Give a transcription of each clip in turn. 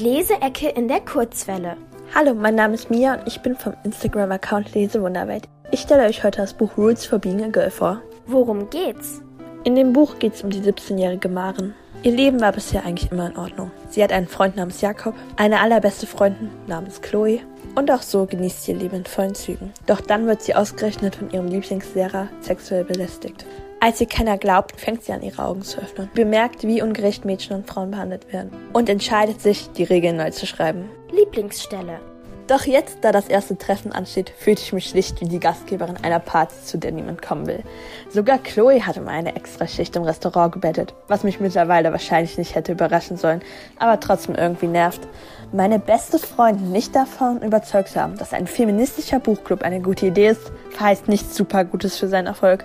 Leseecke in der Kurzwelle. Hallo, mein Name ist Mia und ich bin vom Instagram-Account Lesewunderwelt. Ich stelle euch heute das Buch Rules for Being a Girl vor. Worum geht's? In dem Buch geht es um die 17-jährige Maren. Ihr Leben war bisher eigentlich immer in Ordnung. Sie hat einen Freund namens Jakob, eine allerbeste Freundin namens Chloe und auch so genießt sie ihr Leben in vollen Zügen. Doch dann wird sie ausgerechnet von ihrem Lieblingslehrer sexuell belästigt. Als ihr keiner glaubt, fängt sie an, ihre Augen zu öffnen, bemerkt, wie ungerecht Mädchen und Frauen behandelt werden und entscheidet sich, die Regeln neu zu schreiben. Lieblingsstelle. Doch jetzt, da das erste Treffen ansteht, fühlte ich mich schlicht wie die Gastgeberin einer Party, zu der niemand kommen will. Sogar Chloe hatte mal eine extra Schicht im Restaurant gebettet, was mich mittlerweile wahrscheinlich nicht hätte überraschen sollen, aber trotzdem irgendwie nervt. Meine beste Freundin nicht davon überzeugt zu haben, dass ein feministischer Buchclub eine gute Idee ist, verheißt nichts super Gutes für seinen Erfolg.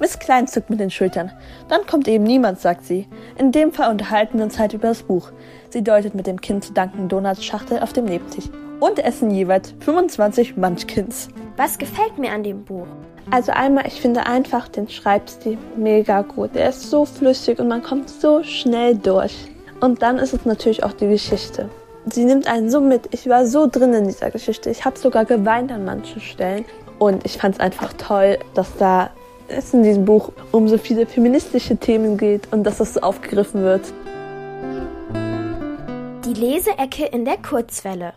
Miss Klein zuckt mit den Schultern. Dann kommt eben niemand, sagt sie. In dem Fall unterhalten wir uns halt über das Buch. Sie deutet mit dem Kind zu Dunkin Donuts Schachtel auf dem Nebentisch und essen jeweils 25 Munchkins. Was gefällt mir an dem Buch? Also einmal, ich finde einfach den Schreibstil mega gut. Der ist so flüssig und man kommt so schnell durch. Und dann ist es natürlich auch die Geschichte. Sie nimmt einen so mit. Ich war so drin in dieser Geschichte. Ich habe sogar geweint an manchen Stellen. Und ich fand es einfach toll, dass da es in diesem Buch um so viele feministische Themen geht und dass das so aufgegriffen wird. Die Leseecke in der Kurzwelle.